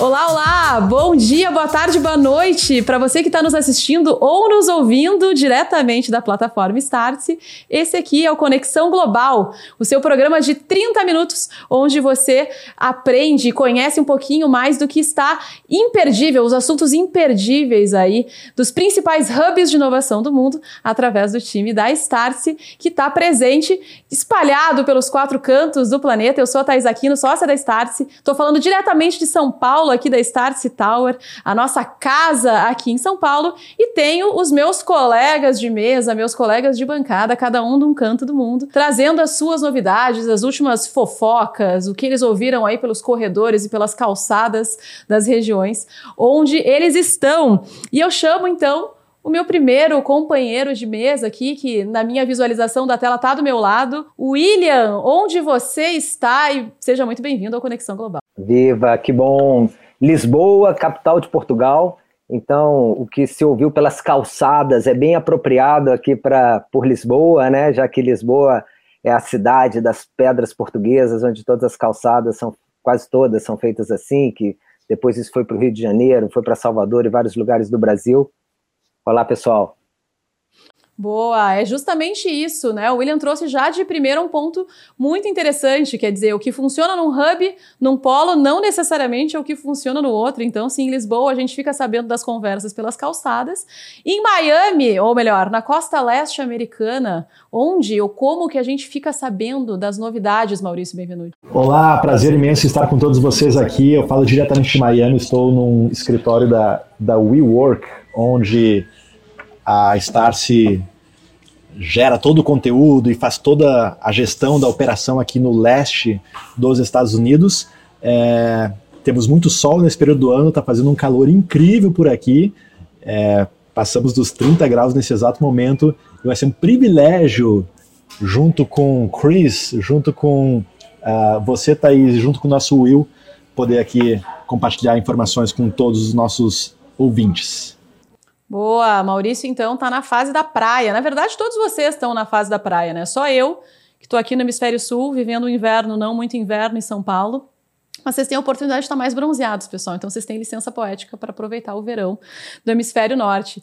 Olá, olá! Bom dia, boa tarde, boa noite para você que está nos assistindo ou nos ouvindo diretamente da plataforma Startse. Esse aqui é o Conexão Global, o seu programa de 30 minutos, onde você aprende e conhece um pouquinho mais do que está imperdível, os assuntos imperdíveis aí dos principais hubs de inovação do mundo, através do time da Startse, que está presente, espalhado pelos quatro cantos do planeta. Eu sou a Thais Aquino, sócia da Startse, estou falando diretamente de São Paulo aqui da Startse Tower, a nossa casa aqui em São Paulo, e tenho os meus colegas de mesa, meus colegas de bancada, cada um de um canto do mundo, trazendo as suas novidades, as últimas fofocas, o que eles ouviram aí pelos corredores e pelas calçadas das regiões onde eles estão. E eu chamo então o meu primeiro companheiro de mesa aqui, que na minha visualização da tela está do meu lado, William, onde você está? E seja muito bem-vindo ao Conexão Global. Viva, que bom! Lisboa, capital de Portugal. Então, o que se ouviu pelas calçadas é bem apropriado aqui para por Lisboa, né? Já que Lisboa é a cidade das pedras portuguesas, onde todas as calçadas são quase todas são feitas assim, que depois isso foi para o Rio de Janeiro, foi para Salvador e vários lugares do Brasil. Olá, pessoal. Boa, é justamente isso, né? O William trouxe já de primeiro um ponto muito interessante, quer dizer, o que funciona num hub, num polo, não necessariamente é o que funciona no outro. Então, sim, em Lisboa a gente fica sabendo das conversas pelas calçadas. Em Miami, ou melhor, na costa leste americana, onde ou como que a gente fica sabendo das novidades, Maurício Benvenuto? Olá, prazer imenso estar com todos vocês aqui. Eu falo diretamente de Miami, estou num escritório da, da WeWork, onde a Starce gera todo o conteúdo e faz toda a gestão da operação aqui no leste dos Estados Unidos. É, temos muito sol nesse período do ano, está fazendo um calor incrível por aqui. É, passamos dos 30 graus nesse exato momento e vai ser um privilégio, junto com Chris, junto com uh, você, Thaís, junto com o nosso Will, poder aqui compartilhar informações com todos os nossos ouvintes. Boa, Maurício então tá na fase da praia. Na verdade, todos vocês estão na fase da praia, né? Só eu, que estou aqui no hemisfério sul, vivendo o inverno, não muito inverno em São Paulo. Mas vocês têm a oportunidade de estar mais bronzeados, pessoal. Então vocês têm licença poética para aproveitar o verão do hemisfério norte.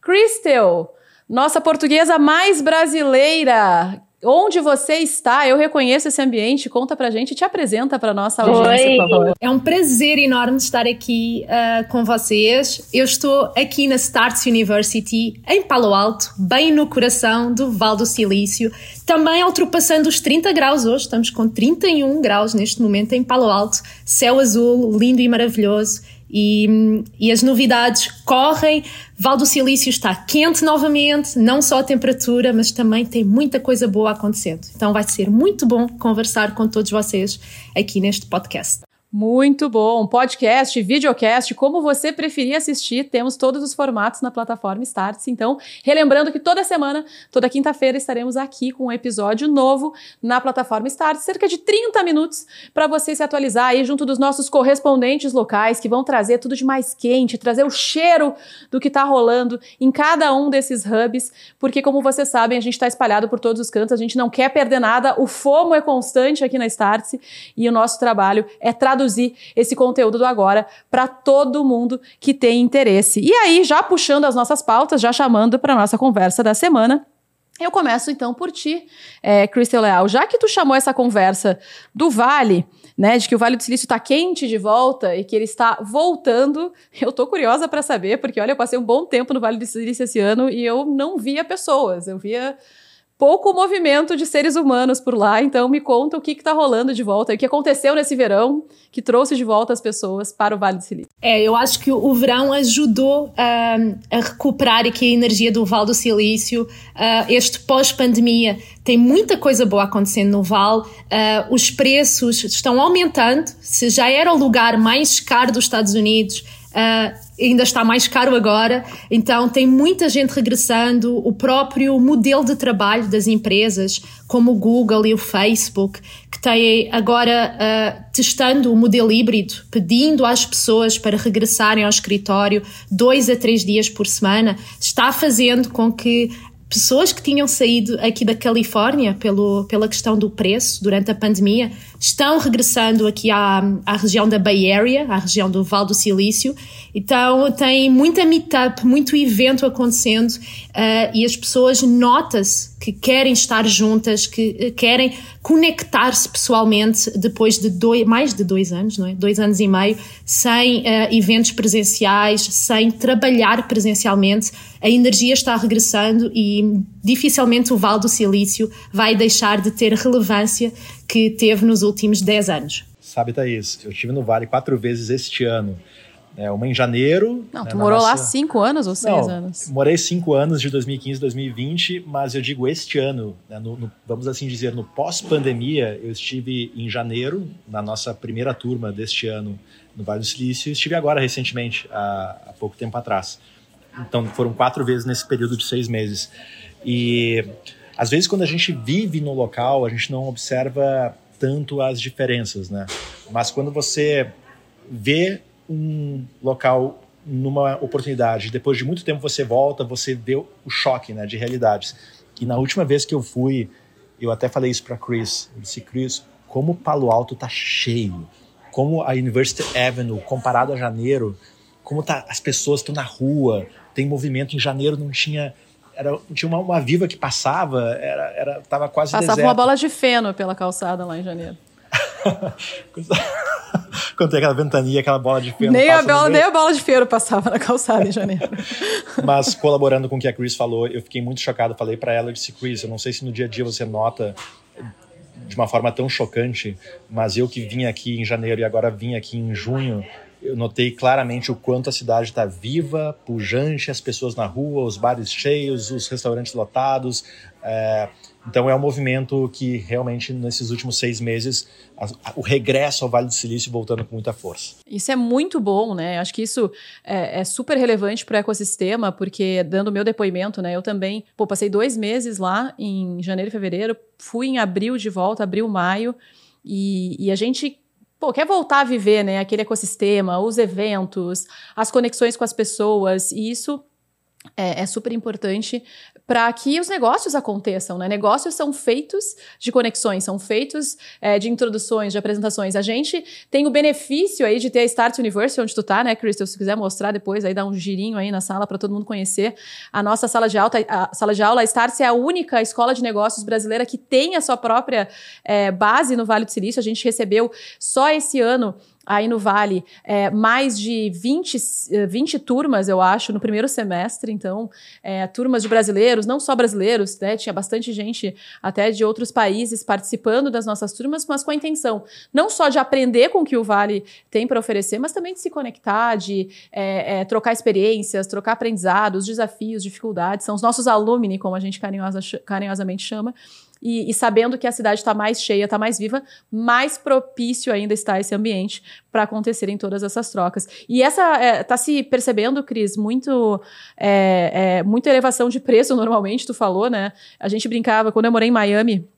Crystal, nossa portuguesa mais brasileira, Onde você está? Eu reconheço esse ambiente. Conta pra gente, te apresenta pra nossa audiência, Oi. por favor. É um prazer enorme estar aqui uh, com vocês. Eu estou aqui na Starts University, em Palo Alto, bem no coração do Val do Silício. Também ultrapassando os 30 graus hoje, estamos com 31 graus neste momento em Palo Alto. Céu azul, lindo e maravilhoso e, e, as novidades correm. Val do Silício está quente novamente, não só a temperatura, mas também tem muita coisa boa acontecendo. Então vai ser muito bom conversar com todos vocês aqui neste podcast. Muito bom. Podcast, videocast, como você preferir assistir, temos todos os formatos na plataforma Starts. Então, relembrando que toda semana, toda quinta-feira, estaremos aqui com um episódio novo na plataforma Starts, cerca de 30 minutos para você se atualizar aí junto dos nossos correspondentes locais que vão trazer tudo de mais quente, trazer o cheiro do que está rolando em cada um desses hubs, porque como vocês sabem, a gente está espalhado por todos os cantos, a gente não quer perder nada, o FOMO é constante aqui na Starts e o nosso trabalho é traduzir traduzir esse conteúdo do agora para todo mundo que tem interesse. E aí, já puxando as nossas pautas, já chamando para nossa conversa da semana, eu começo então por ti, é, Crystal Leal. Já que tu chamou essa conversa do Vale, né, de que o Vale do Silício está quente de volta e que ele está voltando, eu tô curiosa para saber, porque olha, eu passei um bom tempo no Vale do Silício esse ano e eu não via pessoas, eu via pouco movimento de seres humanos por lá, então me conta o que está rolando de volta, o que aconteceu nesse verão que trouxe de volta as pessoas para o Vale do Silício. É, eu acho que o verão ajudou uh, a recuperar aqui a energia do Vale do Silício, uh, este pós-pandemia tem muita coisa boa acontecendo no Vale, uh, os preços estão aumentando, se já era o lugar mais caro dos Estados Unidos, Uh, ainda está mais caro agora, então tem muita gente regressando. O próprio modelo de trabalho das empresas, como o Google e o Facebook, que têm agora uh, testando o modelo híbrido, pedindo às pessoas para regressarem ao escritório dois a três dias por semana, está fazendo com que pessoas que tinham saído aqui da Califórnia pelo, pela questão do preço durante a pandemia estão regressando aqui à, à região da Bay Area, à região do Vale do Silício. Então tem muita meetup, muito evento acontecendo uh, e as pessoas nota-se que querem estar juntas, que uh, querem conectar-se pessoalmente depois de dois, mais de dois anos, não é? Dois anos e meio, sem uh, eventos presenciais, sem trabalhar presencialmente. A energia está regressando e dificilmente o Vale do Silício vai deixar de ter relevância que teve nos últimos 10 anos. Sabe, Thaís, eu estive no Vale quatro vezes este ano. É, uma em janeiro. Não, né, tu morou nossa... lá cinco anos ou seis Não, anos? Morei cinco anos, de 2015 a 2020, mas eu digo este ano, né, no, no, vamos assim dizer, no pós-pandemia, eu estive em janeiro, na nossa primeira turma deste ano no Vale do Silício, e estive agora recentemente, há, há pouco tempo atrás. Então foram quatro vezes nesse período de seis meses. E às vezes, quando a gente vive no local, a gente não observa tanto as diferenças, né? Mas quando você vê um local numa oportunidade, depois de muito tempo você volta, você vê o choque, né, de realidades. E na última vez que eu fui, eu até falei isso para Chris, eu disse, Chris, como Palo Alto tá cheio, como a University Avenue, comparado a janeiro, como tá, as pessoas estão na rua, tem movimento, em janeiro não tinha era, tinha uma, uma viva que passava, era, era, tava quase Passava deserto. uma bola de feno pela calçada lá em janeiro. Quando tem aquela ventania, aquela bola de feno. Nem a, bola, nem a bola de feno passava na calçada em janeiro. Mas colaborando com o que a Chris falou, eu fiquei muito chocado. Falei para ela, eu disse, Chris, eu não sei se no dia a dia você nota de uma forma tão chocante, mas eu que vim aqui em janeiro e agora vim aqui em junho, eu notei claramente o quanto a cidade está viva, pujante, as pessoas na rua, os bares cheios, os restaurantes lotados. É, então é um movimento que realmente nesses últimos seis meses a, a, o regresso ao Vale do Silício voltando com muita força. Isso é muito bom, né? Acho que isso é, é super relevante para o ecossistema, porque dando meu depoimento, né? Eu também pô, passei dois meses lá em janeiro e fevereiro, fui em abril de volta, abril, maio, e, e a gente pô, quer voltar a viver, né, aquele ecossistema, os eventos, as conexões com as pessoas, e isso é, é super importante para que os negócios aconteçam, né? Negócios são feitos de conexões, são feitos é, de introduções, de apresentações. A gente tem o benefício aí de ter a Start University, onde tu tá, né, Crystal? Se quiser mostrar depois, aí dá um girinho aí na sala para todo mundo conhecer. A nossa sala de, alta, a sala de aula, a Start é a única escola de negócios brasileira que tem a sua própria é, base no Vale do Silício. A gente recebeu só esse ano aí no Vale é, mais de 20, 20 eh, turmas, eu acho, no primeiro semestre. Então, é, turmas de brasileiros, não só brasileiros, né? Tinha bastante gente até de outros países participando das nossas turmas, mas com a intenção não só de aprender com o que o Vale tem para oferecer, mas também de se conectar, de é, é, trocar experiências, trocar aprendizados, desafios, dificuldades. São os nossos alumni, como a gente carinhosa, carinhosamente chama. E, e, sabendo que a cidade está mais cheia, está mais viva, mais propício ainda está esse ambiente para acontecerem todas essas trocas. E essa está é, tá se percebendo, Cris, muito é, é, muita elevação de preço normalmente, tu falou, né? A gente brincava, quando eu morei em Miami,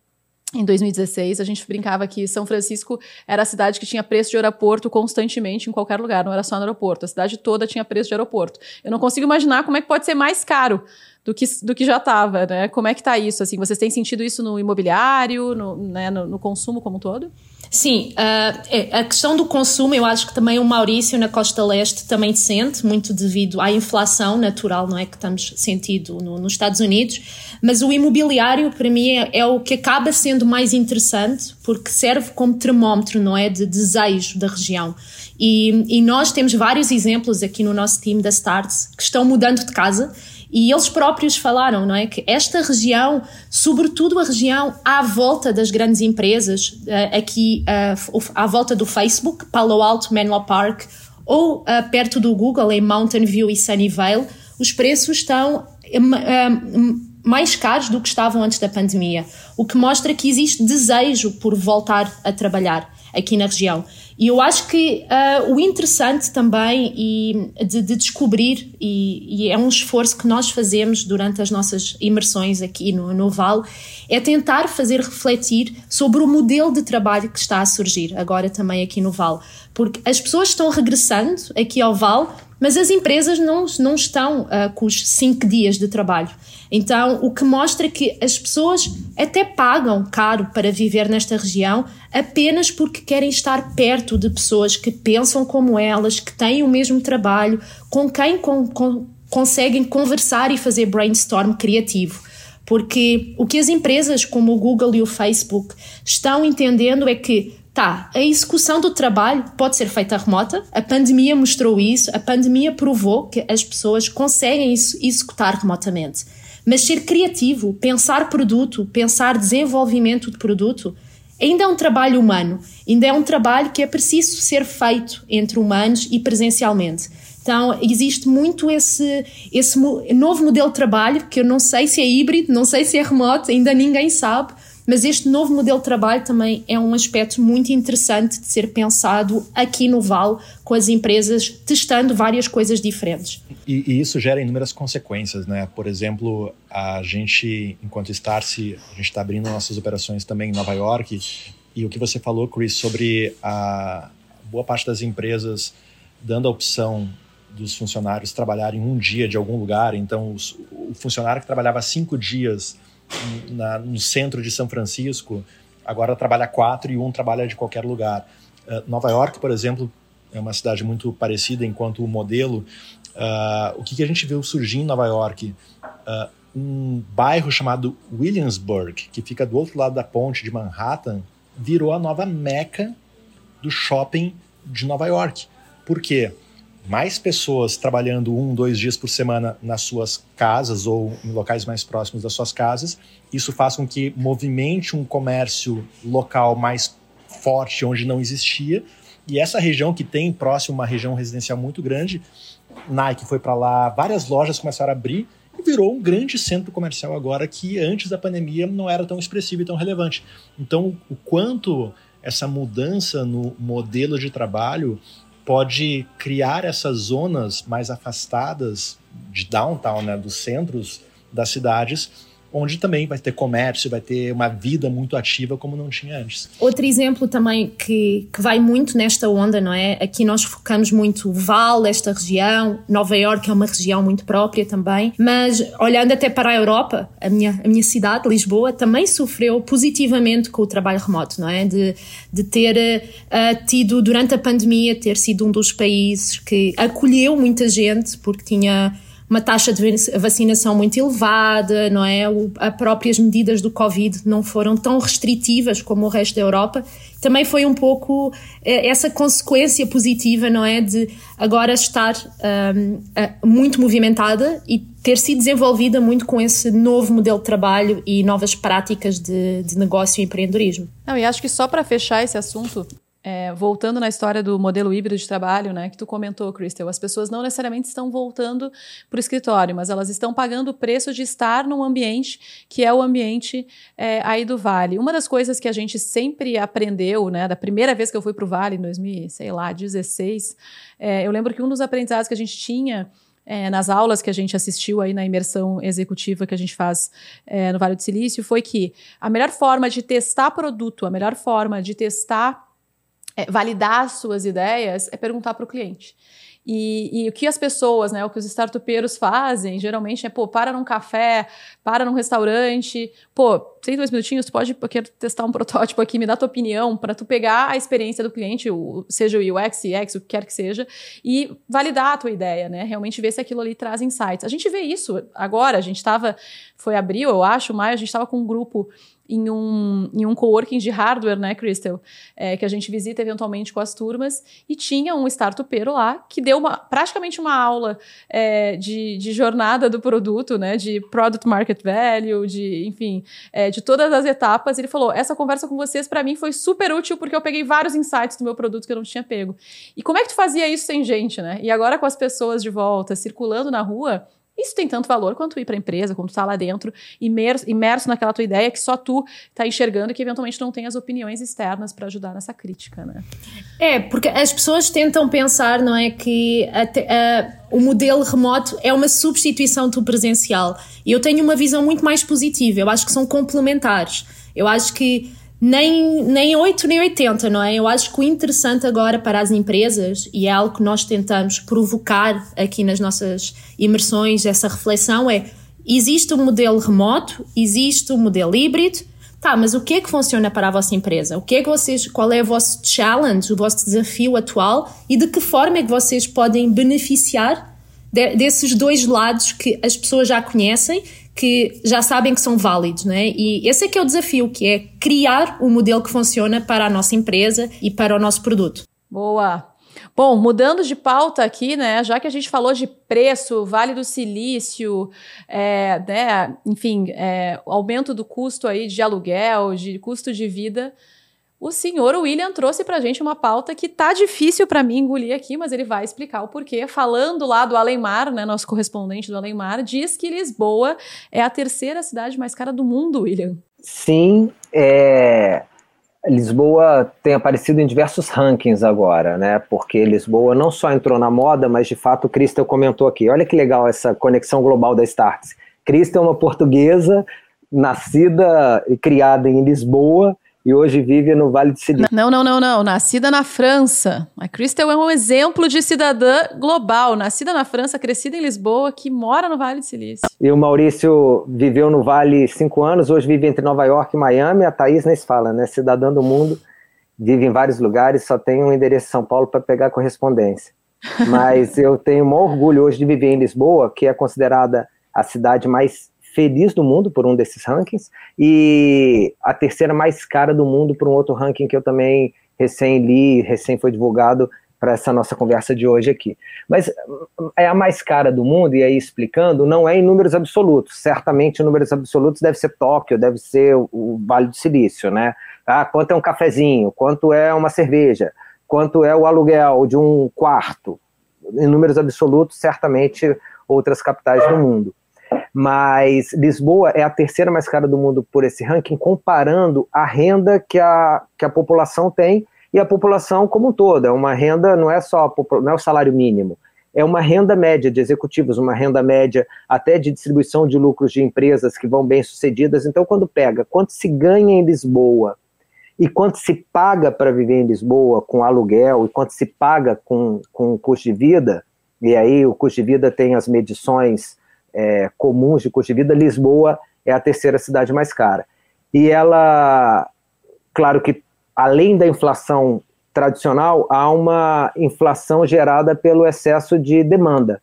em 2016, a gente brincava que São Francisco era a cidade que tinha preço de aeroporto constantemente em qualquer lugar, não era só no aeroporto. A cidade toda tinha preço de aeroporto. Eu não consigo imaginar como é que pode ser mais caro do que, do que já estava, né? Como é que está isso? Assim, vocês têm sentido isso no imobiliário, no, né, no, no consumo como um todo? Sim, uh, a questão do consumo, eu acho que também o Maurício na Costa Leste também sente, muito devido à inflação natural, não é, que estamos sentindo no, nos Estados Unidos, mas o imobiliário para mim é, é, o que acaba sendo mais interessante, porque serve como termómetro, não é, de desejo da região. E, e nós temos vários exemplos aqui no nosso time da Starts que estão mudando de casa e eles próprios falaram, não é? Que esta região, sobretudo a região à volta das grandes empresas, eh, aqui eh, à volta do Facebook, Palo Alto, Menlo Park, ou eh, perto do Google, em Mountain View e Sunnyvale, os preços estão mais caros do que estavam antes da pandemia, o que mostra que existe desejo por voltar a trabalhar aqui na região. E eu acho que uh, o interessante também e de, de descobrir, e, e, é um esforço que nós fazemos durante as nossas imersões aqui no, no Val, é tentar fazer refletir sobre o modelo de trabalho que está a surgir agora também aqui no Val. Porque as pessoas estão regressando aqui ao Val mas as empresas não, não estão uh, com os cinco dias de trabalho. Então, o que mostra que as pessoas até pagam caro para viver nesta região apenas porque querem estar perto de pessoas que pensam como elas, que têm o mesmo trabalho, com quem com, com, conseguem conversar e fazer brainstorm criativo. Porque o que as empresas como o Google e o Facebook estão entendendo é que Tá, a execução do trabalho pode ser feita remota, a pandemia mostrou isso, a pandemia provou que as pessoas conseguem executar remotamente. Mas ser criativo, pensar produto, pensar desenvolvimento de produto, ainda é um trabalho humano, ainda é um trabalho que é preciso ser feito entre humanos e presencialmente. Então, existe muito esse, esse novo modelo de trabalho, que eu não sei se é híbrido, não sei se é remoto, ainda ninguém sabe, mas este novo modelo de trabalho também é um aspecto muito interessante de ser pensado aqui no Val, com as empresas testando várias coisas diferentes. E, e isso gera inúmeras consequências, né? Por exemplo, a gente, enquanto Starse, a gente está abrindo nossas operações também em Nova York. E o que você falou, Chris, sobre a boa parte das empresas dando a opção dos funcionários trabalharem um dia de algum lugar. Então, os, o funcionário que trabalhava cinco dias na, no centro de São Francisco, agora trabalha quatro e um trabalha de qualquer lugar. Uh, Nova York, por exemplo, é uma cidade muito parecida enquanto modelo. Uh, o que, que, a gente viu surgir em Nova York? Uh, um bairro chamado Williamsburg, que fica do outro lado da ponte de Manhattan, virou a nova meca do shopping de Nova York. Por quê? Mais pessoas trabalhando um, dois dias por semana nas suas casas ou em locais mais próximos das suas casas. Isso faz com que movimente um comércio local mais forte onde não existia. E essa região que tem próximo uma região residencial muito grande, Nike foi para lá, várias lojas começaram a abrir e virou um grande centro comercial agora que antes da pandemia não era tão expressivo e tão relevante. Então, o quanto essa mudança no modelo de trabalho pode criar essas zonas mais afastadas de downtown, né, dos centros das cidades, onde também vai ter comércio, vai ter uma vida muito ativa como não tinha antes. Outro exemplo também que, que vai muito nesta onda, não é? Aqui nós focamos muito o Val, esta região, Nova York é uma região muito própria também, mas olhando até para a Europa, a minha, a minha cidade, Lisboa, também sofreu positivamente com o trabalho remoto, não é? De, de ter uh, tido, durante a pandemia, ter sido um dos países que acolheu muita gente, porque tinha uma taxa de vacinação muito elevada, não é? As próprias medidas do Covid não foram tão restritivas como o resto da Europa. Também foi um pouco eh, essa consequência positiva, não é? De agora estar um, muito movimentada e ter sido desenvolvida muito com esse novo modelo de trabalho e novas práticas de, de negócio e empreendedorismo. Não, e acho que só para fechar esse assunto, é, voltando na história do modelo híbrido de trabalho, né, que tu comentou, Crystal, as pessoas não necessariamente estão voltando para o escritório, mas elas estão pagando o preço de estar num ambiente que é o ambiente é, aí do Vale. Uma das coisas que a gente sempre aprendeu, né, da primeira vez que eu fui para o Vale, em 2016, é, eu lembro que um dos aprendizados que a gente tinha é, nas aulas que a gente assistiu aí na imersão executiva que a gente faz é, no Vale do Silício foi que a melhor forma de testar produto, a melhor forma de testar é, validar suas ideias é perguntar para o cliente. E, e, o que as pessoas, né, o que os startupeiros fazem, geralmente é, pô, para num café, para num restaurante, pô, tem dois minutinhos, tu pode, eu quero testar um protótipo aqui, me dá tua opinião, para tu pegar a experiência do cliente, o, seja o UX, UX, o que quer que seja, e validar a tua ideia, né, realmente ver se aquilo ali traz insights. A gente vê isso agora, a gente estava, foi abril, eu acho, maio, a gente estava com um grupo em um, em um coworking de hardware, né, Crystal? É, que a gente visita eventualmente com as turmas, e tinha um startupeiro lá que deu uma, praticamente uma aula é, de, de jornada do produto, né? De product market value, de, enfim, é, de todas as etapas. Ele falou: essa conversa com vocês, para mim, foi super útil porque eu peguei vários insights do meu produto que eu não tinha pego. E como é que tu fazia isso sem gente, né? E agora com as pessoas de volta, circulando na rua isso tem tanto valor quanto ir para a empresa, quando tu tá lá dentro, imerso, imerso naquela tua ideia que só tu tá enxergando e que eventualmente não tem as opiniões externas para ajudar nessa crítica, né? É, porque as pessoas tentam pensar, não é, que o modelo remoto é uma substituição do presencial. E eu tenho uma visão muito mais positiva. Eu acho que são complementares. Eu acho que nem, nem 8 nem 80, não é? Eu acho que o interessante agora para as empresas, e é algo que nós tentamos provocar aqui nas nossas imersões, essa reflexão, é existe um modelo remoto, existe um modelo híbrido, tá, mas o que é que funciona para a vossa empresa? O que é que vocês, qual é o vosso challenge, o vosso desafio atual e de que forma é que vocês podem beneficiar de, desses dois lados que as pessoas já conhecem que já sabem que são válidos, né? E esse é que é o desafio, que é criar um modelo que funciona para a nossa empresa e para o nosso produto. Boa. Bom, mudando de pauta aqui, né? Já que a gente falou de preço, Vale do Silício, é, né? Enfim, é, aumento do custo aí de aluguel, de custo de vida. O senhor William trouxe para a gente uma pauta que tá difícil para mim engolir aqui, mas ele vai explicar o porquê. Falando lá do Alemar, né, nosso correspondente do Alemar, diz que Lisboa é a terceira cidade mais cara do mundo, William. Sim, é... Lisboa tem aparecido em diversos rankings agora, né? Porque Lisboa não só entrou na moda, mas de fato o Cristel comentou aqui. Olha que legal essa conexão global da Starts. Cristel é uma portuguesa nascida e criada em Lisboa e hoje vive no Vale do Silício. Não, não, não, não. Nascida na França. A Crystal é um exemplo de cidadã global. Nascida na França, crescida em Lisboa, que mora no Vale do Silício. E o Maurício viveu no Vale cinco anos, hoje vive entre Nova York e Miami. A Thaís nem se fala, né? Cidadã do mundo, vive em vários lugares, só tem um endereço em São Paulo para pegar correspondência. Mas eu tenho um orgulho hoje de viver em Lisboa, que é considerada a cidade mais feliz do mundo por um desses rankings e a terceira mais cara do mundo por um outro ranking que eu também recém li, recém foi divulgado para essa nossa conversa de hoje aqui. Mas é a mais cara do mundo, e aí explicando, não é em números absolutos. Certamente, em números absolutos deve ser Tóquio, deve ser o Vale do Silício, né? Ah, quanto é um cafezinho? Quanto é uma cerveja? Quanto é o aluguel de um quarto? Em números absolutos, certamente outras capitais do mundo mas Lisboa é a terceira mais cara do mundo por esse ranking, comparando a renda que a, que a população tem e a população como um todo. É uma renda, não é só não é o salário mínimo, é uma renda média de executivos, uma renda média até de distribuição de lucros de empresas que vão bem sucedidas. Então, quando pega quanto se ganha em Lisboa e quanto se paga para viver em Lisboa com aluguel e quanto se paga com, com custo de vida, e aí o custo de vida tem as medições é, comuns de custo de vida, Lisboa é a terceira cidade mais cara. E ela, claro que além da inflação tradicional, há uma inflação gerada pelo excesso de demanda,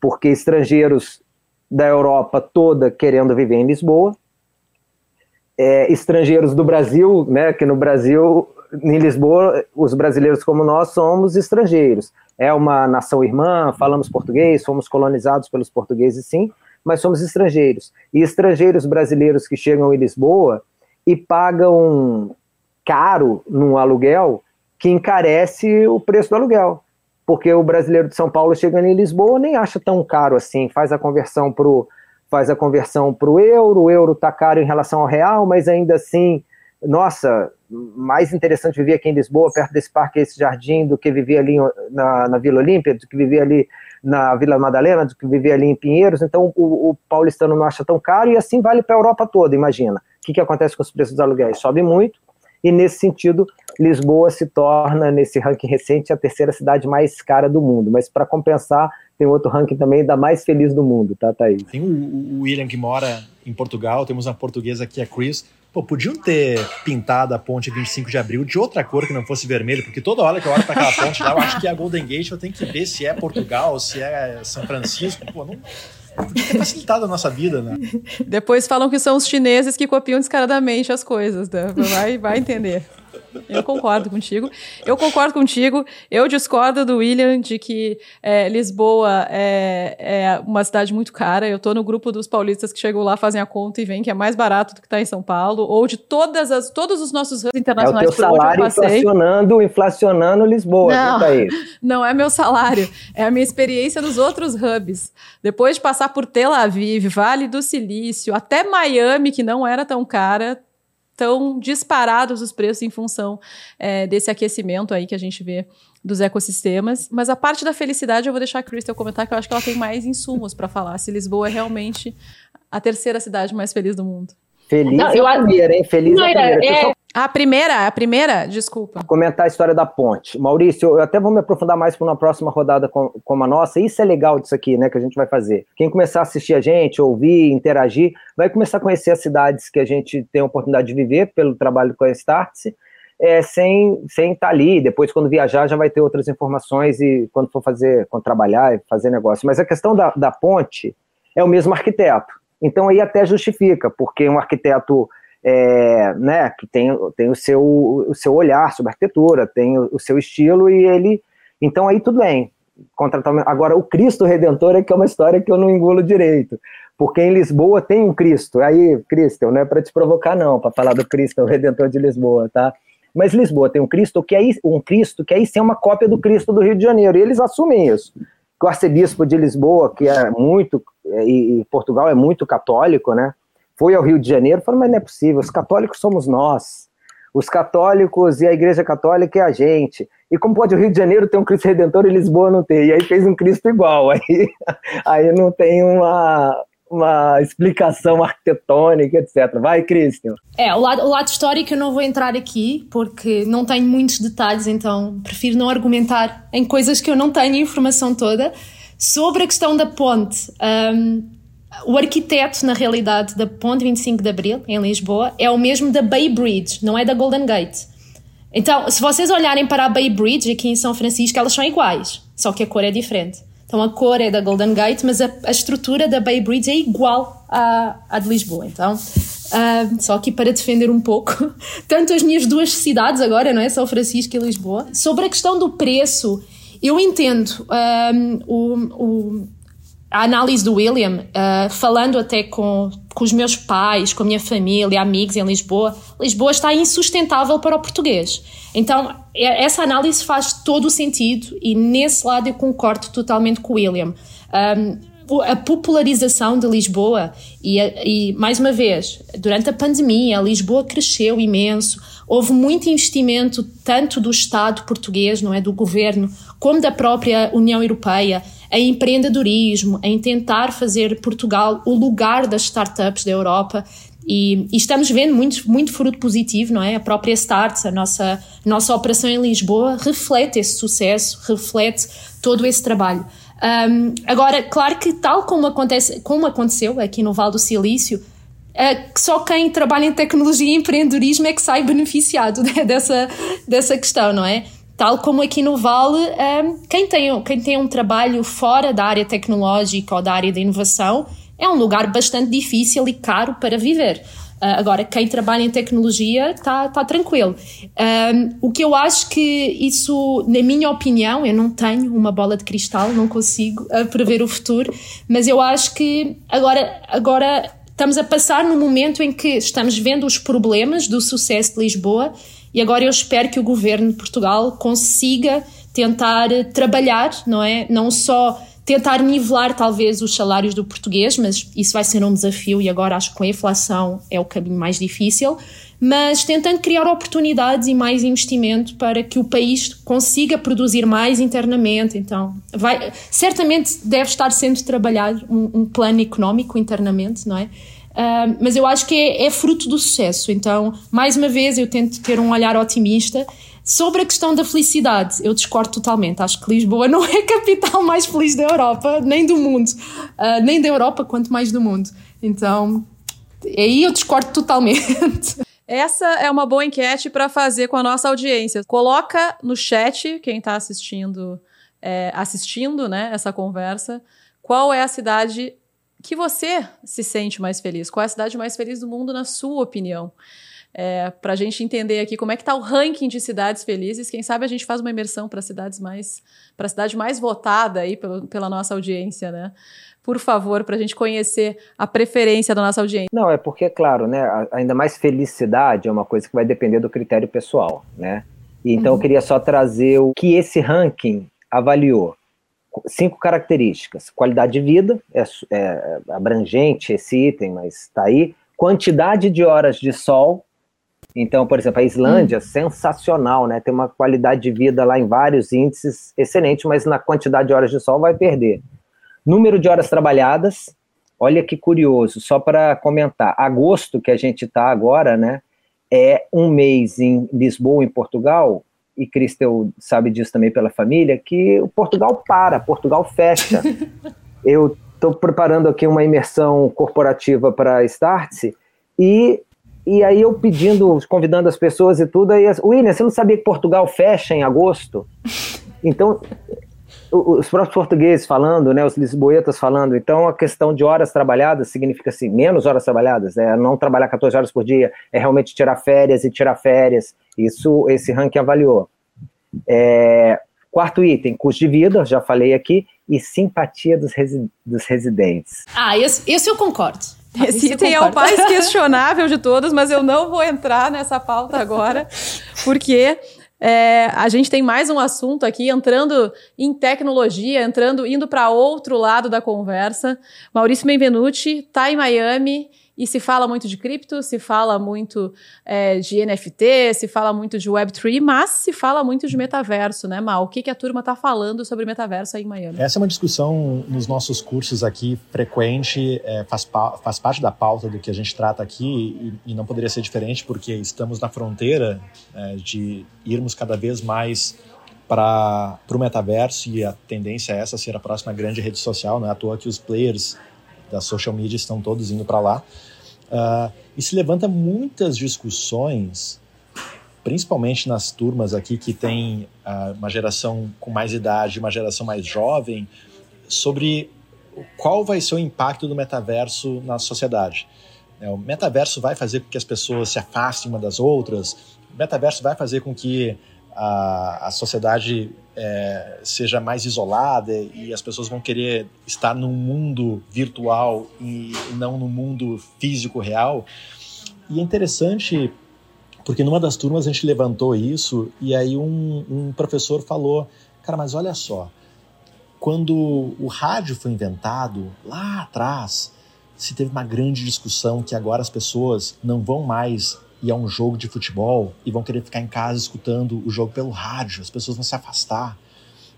porque estrangeiros da Europa toda querendo viver em Lisboa, é, estrangeiros do Brasil, né, que no Brasil, em Lisboa, os brasileiros como nós somos estrangeiros é uma nação irmã, falamos português, fomos colonizados pelos portugueses, sim, mas somos estrangeiros. E estrangeiros brasileiros que chegam em Lisboa e pagam caro num aluguel que encarece o preço do aluguel. Porque o brasileiro de São Paulo chegando em Lisboa nem acha tão caro assim, faz a conversão faz a conversão para o euro, o euro está caro em relação ao real, mas ainda assim nossa, mais interessante viver aqui em Lisboa, perto desse parque, esse jardim, do que viver ali na, na Vila Olímpia, do que viver ali na Vila Madalena, do que viver ali em Pinheiros. Então o, o paulistano não acha tão caro e assim vale para a Europa toda, imagina. O que, que acontece com os preços dos aluguéis? Sobe muito e nesse sentido Lisboa se torna, nesse ranking recente, a terceira cidade mais cara do mundo. Mas para compensar, tem outro ranking também da mais feliz do mundo, tá, Thaís? Tem o, William que mora em Portugal, temos uma portuguesa aqui, a Chris, Pô, podiam ter pintado a ponte 25 de abril de outra cor que não fosse vermelho, porque toda hora que eu olho para aquela ponte lá, eu acho que é a Golden Gate, eu tenho que ver se é Portugal, se é São Francisco. Pô, não. Podia ter facilitado a nossa vida, né? Depois falam que são os chineses que copiam descaradamente as coisas, né? vai, vai entender. Eu concordo contigo. Eu concordo contigo. Eu discordo do William de que é, Lisboa é, é, uma cidade muito cara. Eu tô no grupo dos paulistas que chegam lá, fazem a conta e veem que é mais barato do que está em São Paulo. Ou de todas as, todos os nossos hubs internacionais é o teu salário inflacionando, inflacionando Lisboa. Não, não é meu salário. É a minha experiência nos outros hubs. Depois de passar por Tel Aviv, Vale do Silício, até Miami, que não era tão cara, tão disparados os preços em função é, desse aquecimento aí que a gente vê dos ecossistemas. Mas a parte da felicidade eu vou deixar a Crystal comentar, que eu acho que ela tem mais insumos para falar se Lisboa é realmente a terceira cidade mais feliz do mundo. Feliz não, é a primeira, hein? Feliz não, é a primeira. É, A primeira, a primeira, desculpa. Comentar a história da ponte. Maurício, eu até vou me aprofundar mais para uma próxima rodada como a nossa. Isso é legal disso aqui, né, que a gente vai fazer. Quem começar a assistir a gente, ouvir, interagir, vai começar a conhecer as cidades que a gente tem a oportunidade de viver pelo trabalho com a Startse, é, sem sem estar tá ali. Depois, quando viajar, já vai ter outras informações e quando for fazer, quando trabalhar e fazer negócio. Mas a questão da, da ponte é o mesmo arquiteto. Então aí até justifica, porque um arquiteto é, né, que tem, tem o, seu, o seu olhar sobre arquitetura, tem o, o seu estilo e ele. Então aí tudo bem. Agora, o Cristo Redentor é que é uma história que eu não engulo direito. Porque em Lisboa tem um Cristo. Aí, Cristo, não é para te provocar, não, para falar do Cristo, o Redentor de Lisboa, tá? Mas Lisboa tem um Cristo que aí, um Cristo que aí sim é uma cópia do Cristo do Rio de Janeiro. E eles assumem isso. O arcebispo de Lisboa, que é muito, e Portugal é muito católico, né? Foi ao Rio de Janeiro, falou, mas não é possível, os católicos somos nós. Os católicos e a Igreja Católica é a gente. E como pode o Rio de Janeiro ter um Cristo Redentor e Lisboa não ter? E aí fez um Cristo igual. Aí, aí não tem uma, uma explicação arquitetônica, etc. Vai, Cristian. É, o lado, o lado histórico eu não vou entrar aqui, porque não tenho muitos detalhes, então prefiro não argumentar em coisas que eu não tenho informação toda. Sobre a questão da ponte, um, o arquiteto, na realidade, da Ponte 25 de Abril, em Lisboa, é o mesmo da Bay Bridge, não é da Golden Gate. Então, se vocês olharem para a Bay Bridge aqui em São Francisco, elas são iguais, só que a cor é diferente. Então, a cor é da Golden Gate, mas a, a estrutura da Bay Bridge é igual à, à de Lisboa. Então, uh, só aqui para defender um pouco, tanto as minhas duas cidades agora, não é? São Francisco e Lisboa. Sobre a questão do preço, eu entendo um, ah, o, o a análise do William, uh, falando até com, com os meus pais, com a minha família, amigos em Lisboa, Lisboa está insustentável para o português. Então, essa análise faz todo o sentido e nesse lado eu concordo totalmente com o William. Um, a popularização de Lisboa e, e, mais uma vez, durante a pandemia, Lisboa cresceu imenso, houve muito investimento tanto do Estado português, não é, do governo, como da própria União Europeia em empreendedorismo, em tentar fazer Portugal o lugar das startups da Europa e, e, estamos vendo muito, muito fruto positivo, não é? A própria Starts, a nossa, nossa operação em Lisboa, reflete esse sucesso, reflete todo esse trabalho. Um, agora, claro que tal como, acontece, como aconteceu aqui no Vale do Silício, uh, só quem trabalha em tecnologia e empreendedorismo é que sai beneficiado né, dessa, dessa questão, não é? Tal como aqui no Vale, um, quem, tem, quem tem um trabalho fora da área tecnológica ou da área da inovação é um lugar bastante difícil e caro para viver. Uh, agora, quem trabalha em tecnologia está tá tranquilo. Um, o que eu acho que isso, na minha opinião, eu não tenho uma bola de cristal, não consigo uh, prever o futuro, mas eu acho que agora, agora estamos a passar no momento em que estamos vendo os problemas do sucesso de Lisboa e agora eu espero que o governo de Portugal consiga tentar trabalhar, não é? Não só tentar nivelar talvez os salários do português, mas isso vai ser um desafio e agora acho que com a inflação é o caminho mais difícil, mas tentando criar oportunidades e mais investimento para que o país consiga produzir mais internamente. Então, vai, certamente deve estar sendo trabalhado um, um plano económico internamente, não é? Mas eu acho que é, é, fruto do sucesso. Então, mais uma vez, eu tento ter um olhar otimista. Sobre a questão da felicidade, eu discordo totalmente. Acho que Lisboa não é a capital mais feliz da Europa, nem do mundo. Uh, nem da Europa, quanto mais do mundo. Então, aí eu discordo totalmente. Essa é uma boa enquete para fazer com a nossa audiência. Coloca no chat, quem está assistindo, é, assistindo né, essa conversa, qual é a cidade que você se sente mais feliz? Qual é a cidade mais feliz do mundo, na sua opinião? É, para a gente entender aqui como é que está o ranking de cidades felizes. Quem sabe a gente faz uma imersão para cidades mais para a cidade mais votada aí pelo, pela nossa audiência, né? Por favor, para a gente conhecer a preferência da nossa audiência. Não, é porque, claro, né? Ainda mais felicidade é uma coisa que vai depender do critério pessoal, né? E então uhum. eu queria só trazer o que esse ranking avaliou cinco características: qualidade de vida, é, é abrangente esse item, mas está aí. Quantidade de horas de sol. Então, por exemplo, a Islândia, hum. sensacional, né? Tem uma qualidade de vida lá em vários índices excelente, mas na quantidade de horas de sol vai perder. Número de horas trabalhadas. Olha que curioso, só para comentar. Agosto, que a gente está agora, né? é um mês em Lisboa, em Portugal, e Cristel sabe disso também pela família, que o Portugal para, Portugal fecha. Eu estou preparando aqui uma imersão corporativa para Startse e e aí eu pedindo, convidando as pessoas e tudo, aí, William, você não sabia que Portugal fecha em agosto? Então, os próprios portugueses falando, né, os lisboetas falando, então a questão de horas trabalhadas significa assim, menos horas trabalhadas, é não trabalhar 14 horas por dia, é realmente tirar férias e tirar férias, isso esse ranking avaliou. É, quarto item, custo de vida, já falei aqui, e simpatia dos, resi dos residentes. Ah, esse, esse eu concordo. Esse item é o mais questionável de todos, mas eu não vou entrar nessa pauta agora, porque é, a gente tem mais um assunto aqui entrando em tecnologia, entrando, indo para outro lado da conversa. Maurício Benvenuti está em Miami e se fala muito de cripto, se fala muito é, de NFT, se fala muito de Web3, mas se fala muito de metaverso, né, Mal? O que, que a turma está falando sobre metaverso aí em Miami? Essa é uma discussão nos nossos cursos aqui frequente, é, faz, faz parte da pauta do que a gente trata aqui e, e não poderia ser diferente porque estamos na fronteira é, de irmos cada vez mais para o metaverso e a tendência é essa ser a próxima grande rede social, não é à toa que os players da social media estão todos indo para lá. Uh, e se levanta muitas discussões, principalmente nas turmas aqui que tem uh, uma geração com mais idade, uma geração mais jovem, sobre qual vai ser o impacto do metaverso na sociedade. É, o metaverso vai fazer com que as pessoas se afastem uma das outras, o metaverso vai fazer com que a, a sociedade é, seja mais isolada e as pessoas vão querer estar num mundo virtual e não no mundo físico real. E é interessante porque numa das turmas a gente levantou isso e aí um, um professor falou, cara, mas olha só, quando o rádio foi inventado lá atrás, se teve uma grande discussão que agora as pessoas não vão mais ir a um jogo de futebol e vão querer ficar em casa escutando o jogo pelo rádio, as pessoas vão se afastar.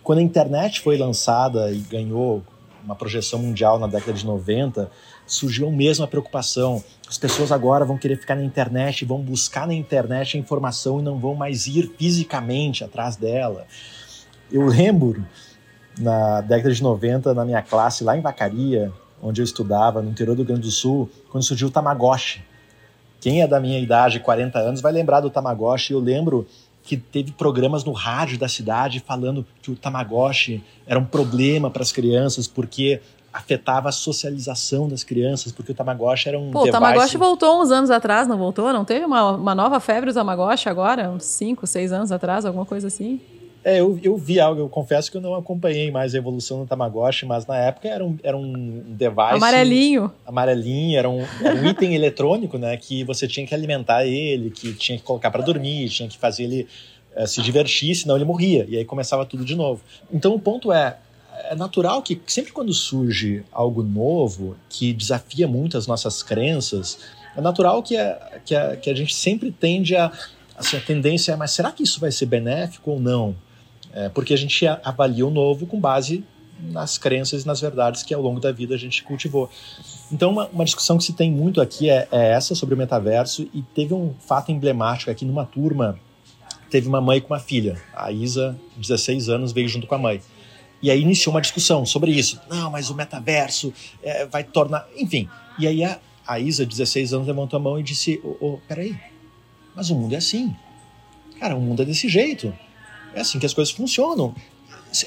Quando a internet foi lançada e ganhou uma projeção mundial na década de 90, surgiu a mesma preocupação. As pessoas agora vão querer ficar na internet, vão buscar na internet a informação e não vão mais ir fisicamente atrás dela. Eu lembro, na década de 90, na minha classe lá em Vacaria, onde eu estudava, no interior do Rio Grande do Sul, quando surgiu o Tamagotchi. Quem é da minha idade, 40 anos, vai lembrar do Tamagotchi. Eu lembro que teve programas no rádio da cidade falando que o Tamagotchi era um problema para as crianças porque afetava a socialização das crianças, porque o Tamagotchi era um Pô, device... o Tamagotchi voltou uns anos atrás, não voltou? Não teve uma, uma nova febre do Tamagotchi agora? Uns 5, 6 anos atrás, alguma coisa assim? É, eu, eu vi algo, eu confesso que eu não acompanhei mais a evolução do Tamagotchi, mas na época era um, era um device. Amarelinho. Amarelinho, era um, era um item eletrônico, né? Que você tinha que alimentar ele, que tinha que colocar para dormir, tinha que fazer ele é, se divertir, senão ele morria. E aí começava tudo de novo. Então o ponto é. É natural que sempre quando surge algo novo que desafia muito as nossas crenças, é natural que a, que a, que a gente sempre tende a. Assim, a tendência é, mas será que isso vai ser benéfico ou não? É, porque a gente avalia o novo com base nas crenças e nas verdades que ao longo da vida a gente cultivou. Então, uma, uma discussão que se tem muito aqui é, é, essa sobre o metaverso, e teve um fato emblemático aqui numa turma. Teve uma mãe com uma filha, a Isa, 16 anos, veio junto com a mãe. E aí iniciou uma discussão sobre isso. Não, mas o metaverso é, vai tornar. Enfim. E aí a, a Isa, 16 anos, levantou a mão e disse: oh, oh, peraí, mas o mundo é assim. Cara, o mundo é desse jeito. É assim que as coisas funcionam.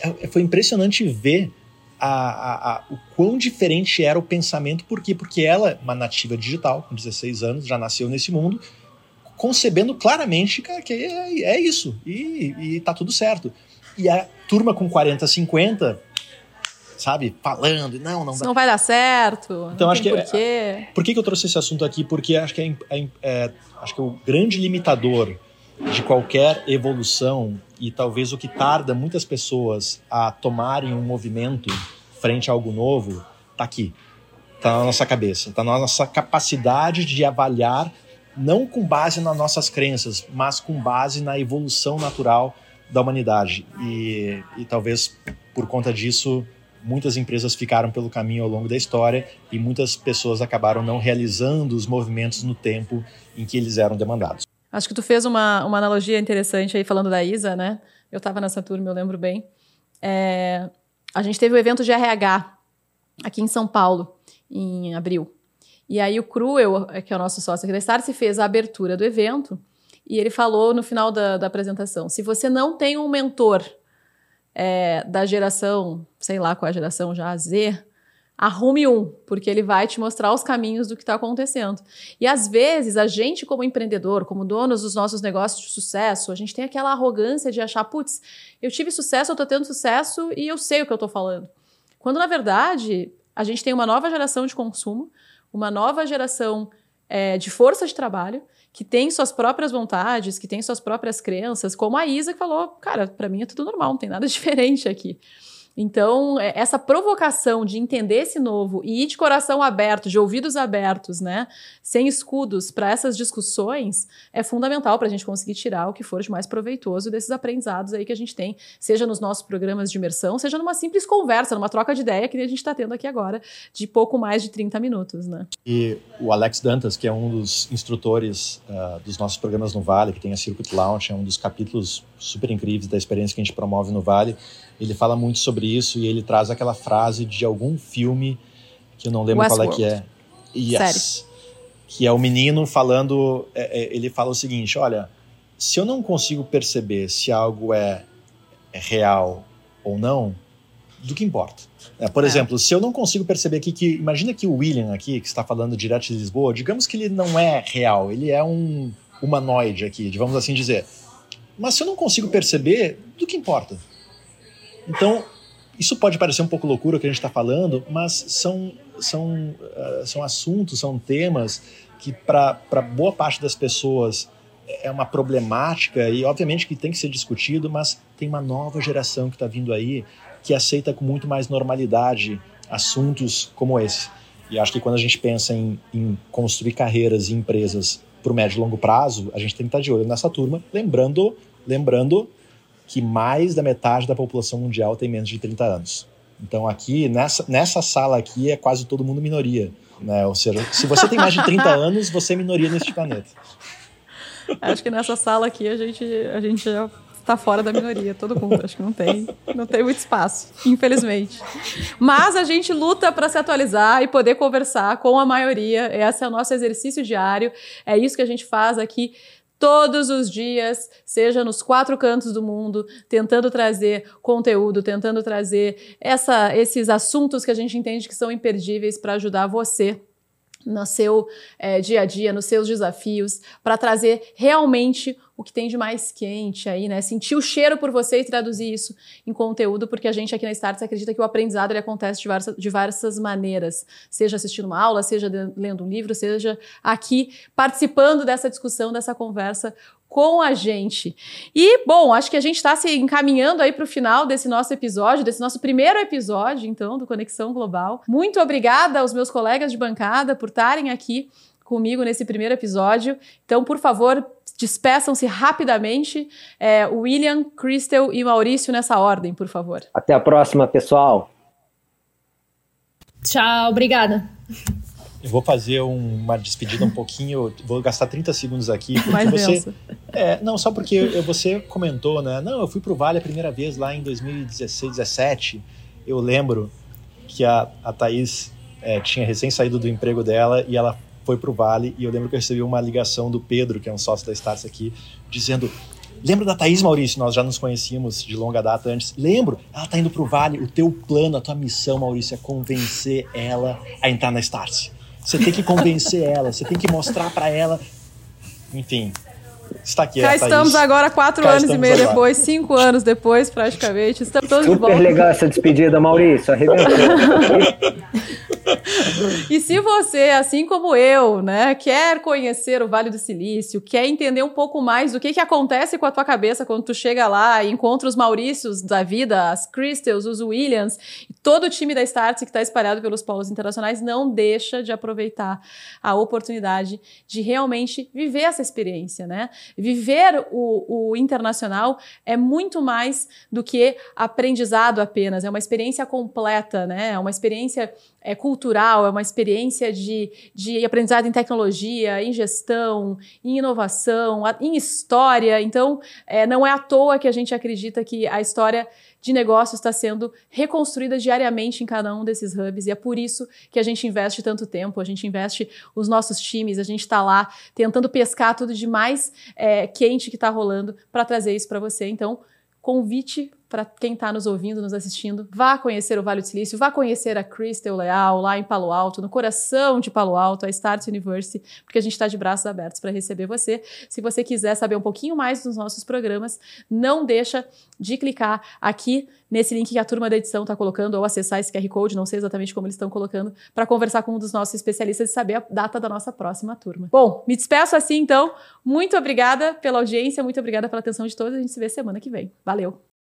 É, foi impressionante ver a, a, a, o quão diferente era o pensamento. Por quê? Porque ela, uma nativa digital, com 16 anos, já nasceu nesse mundo, concebendo claramente cara, que é, é isso. E, e tá tudo certo. E a turma com 40, 50 sabe, falando, não, não, Isso não vai dar certo. Então acho que por quê. É, por que, que eu trouxe esse assunto aqui? Porque acho que é, é, é, acho que é o grande limitador de qualquer evolução e talvez o que tarda muitas pessoas a tomarem um movimento frente a algo novo está aqui, está na nossa cabeça, está na nossa capacidade de avaliar não com base nas nossas crenças, mas com base na evolução natural da humanidade e, e talvez por conta disso muitas empresas ficaram pelo caminho ao longo da história e muitas pessoas acabaram não realizando os movimentos no tempo em que eles eram demandados. Acho que tu fez uma, uma analogia interessante aí falando da Isa, né? Eu estava nessa turma, eu lembro bem. É, a gente teve o evento de RH aqui em São Paulo, em abril. E aí o Cruel, que é o nosso sócio aqui da Starse, fez a abertura do evento e ele falou no final da, da apresentação: se você não tem um mentor é, da geração, sei lá qual é a geração já, Z, arrume um, porque ele vai te mostrar os caminhos do que está acontecendo. E às vezes, a gente, como empreendedor, como donos dos nossos negócios de sucesso, a gente tem aquela arrogância de achar, putz, eu tive sucesso, eu estou tendo sucesso e eu sei o que eu estou falando. Quando, na verdade, a gente tem uma nova geração de consumo, uma nova geração é, de força de trabalho, que tem suas próprias vontades, que tem suas próprias crenças, como a Isa que falou, cara, para mim é tudo normal, não tem nada diferente aqui. Então, é, essa provocação de entender esse novo e ir de coração aberto, de ouvidos abertos, né, sem escudos para essas discussões, é fundamental para a gente conseguir tirar o que for de mais proveitoso desses aprendizados aí que a gente tem, seja nos nossos programas de imersão, seja numa simples conversa, numa troca de ideia que a gente está tendo aqui agora, de pouco mais de 30 minutos, né. E o Alex Dantas, que é um dos instrutores uh, dos nossos programas no Vale, que tem a Circuit Launch, é um dos capítulos super incríveis da experiência que a gente promove no Vale, ele fala muito sobre isso e ele traz aquela frase de algum filme que eu não lembro qual é que é. Yes. Sério? Que é o menino falando. É, é, ele fala o seguinte: olha, se eu não consigo perceber se algo é, é real ou não, do que importa. É, por é. exemplo, se eu não consigo perceber aqui que. Imagina que o William aqui, que está falando direto de Lisboa, digamos que ele não é real, ele é um humanoide aqui, vamos assim dizer. Mas se eu não consigo perceber, do que importa? Então, isso pode parecer um pouco loucura o que a gente está falando, mas são, são, uh, são assuntos, são temas que para boa parte das pessoas é uma problemática e obviamente que tem que ser discutido, mas tem uma nova geração que está vindo aí que aceita com muito mais normalidade assuntos como esse. E acho que quando a gente pensa em, em construir carreiras e empresas para o médio e longo prazo, a gente tem que estar tá de olho nessa turma, lembrando, lembrando que mais da metade da população mundial tem menos de 30 anos. Então aqui, nessa, nessa sala aqui, é quase todo mundo minoria. Né? Ou seja, se você tem mais de 30 anos, você é minoria neste planeta. Acho que nessa sala aqui a gente, a gente já está fora da minoria, todo mundo. Acho que não tem, não tem muito espaço, infelizmente. Mas a gente luta para se atualizar e poder conversar com a maioria. Esse é o nosso exercício diário. É isso que a gente faz aqui todos os dias, seja nos quatro cantos do mundo, tentando trazer conteúdo, tentando trazer essa, esses assuntos que a gente entende que são imperdíveis para ajudar você no seu é, dia a dia, nos seus desafios, para trazer realmente o que tem de mais quente aí, né? Sentir o cheiro por você e traduzir isso em conteúdo, porque a gente aqui na Starts acredita que o aprendizado ele acontece de várias, diversas maneiras, seja assistindo uma aula, seja lendo um livro, seja aqui participando dessa discussão, dessa conversa com a gente. E, bom, acho que a gente está se encaminhando aí para o final desse nosso episódio, desse nosso primeiro episódio, então, do Conexão Global. Muito obrigada aos meus colegas de bancada por estarem aqui comigo nesse primeiro episódio. Então, por favor, despeçam-se rapidamente. É, William, Crystal e Maurício nessa ordem, por favor. Até a próxima, pessoal. Tchau, obrigada. Eu vou fazer uma despedida um pouquinho, vou gastar 30 segundos aqui. Porque Mais você, é, não, só porque você comentou, né? Não, eu fui pro Vale a primeira vez lá em 2016, 17. Eu lembro que a, a Thaís é, tinha recém saído do emprego dela e ela foi pro Vale. E eu lembro que eu recebi uma ligação do Pedro, que é um sócio da Starts aqui, dizendo: Lembra da Thaís Maurício? Nós já nos conhecíamos de longa data antes. Lembro? Ela tá indo pro Vale. O teu plano, a tua missão, Maurício, é convencer ela a entrar na Starts. Você tem que convencer ela, você tem que mostrar para ela. Enfim, está aqui. Cá estamos agora, quatro Cá anos e meio agora. depois, cinco anos depois, praticamente. Estamos todos Super de volta. legal essa despedida, Maurício. Arrebentou. e se você, assim como eu, né, quer conhecer o Vale do Silício, quer entender um pouco mais do que, que acontece com a tua cabeça quando tu chega lá e encontra os Maurícios da vida, as Crystals, os Williams, e todo o time da Startse que está espalhado pelos polos internacionais, não deixa de aproveitar a oportunidade de realmente viver essa experiência, né? Viver o, o internacional é muito mais do que aprendizado apenas, é uma experiência completa, né? É uma experiência é, cultural é uma experiência de, de aprendizado em tecnologia, em gestão, em inovação, em história. Então, é, não é à toa que a gente acredita que a história de negócio está sendo reconstruída diariamente em cada um desses hubs e é por isso que a gente investe tanto tempo, a gente investe os nossos times, a gente está lá tentando pescar tudo de mais é, quente que está rolando para trazer isso para você. Então, convite para quem está nos ouvindo, nos assistindo, vá conhecer o Vale do Silício, vá conhecer a Crystal Leal lá em Palo Alto, no coração de Palo Alto, a Start University, porque a gente está de braços abertos para receber você. Se você quiser saber um pouquinho mais dos nossos programas, não deixa de clicar aqui nesse link que a turma da edição está colocando, ou acessar esse QR Code, não sei exatamente como eles estão colocando, para conversar com um dos nossos especialistas e saber a data da nossa próxima turma. Bom, me despeço assim então. Muito obrigada pela audiência, muito obrigada pela atenção de todos. A gente se vê semana que vem. Valeu!